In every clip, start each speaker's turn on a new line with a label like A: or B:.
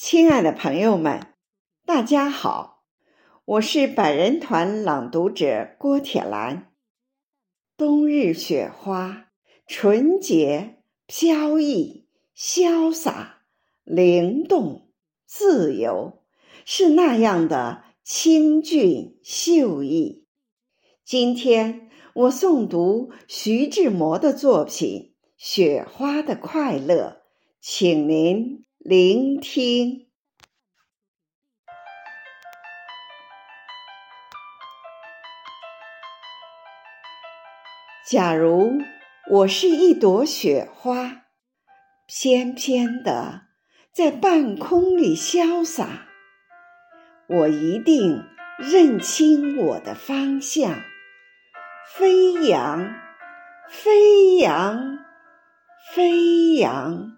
A: 亲爱的朋友们，大家好，我是百人团朗读者郭铁兰。冬日雪花，纯洁、飘逸、潇洒、灵动、自由，是那样的清俊秀逸。今天我诵读徐志摩的作品《雪花的快乐》，请您。聆听。假如我是一朵雪花，翩翩的在半空里潇洒，我一定认清我的方向，飞扬，飞扬，飞扬。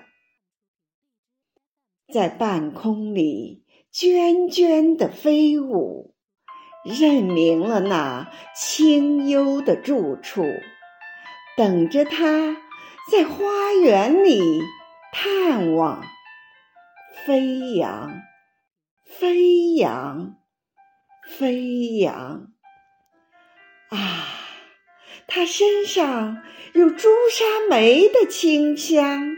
A: 在半空里涓涓的飞舞，认明了那清幽的住处，等着他在花园里探望。飞扬，飞扬，飞扬！啊，他身上有朱砂梅的清香。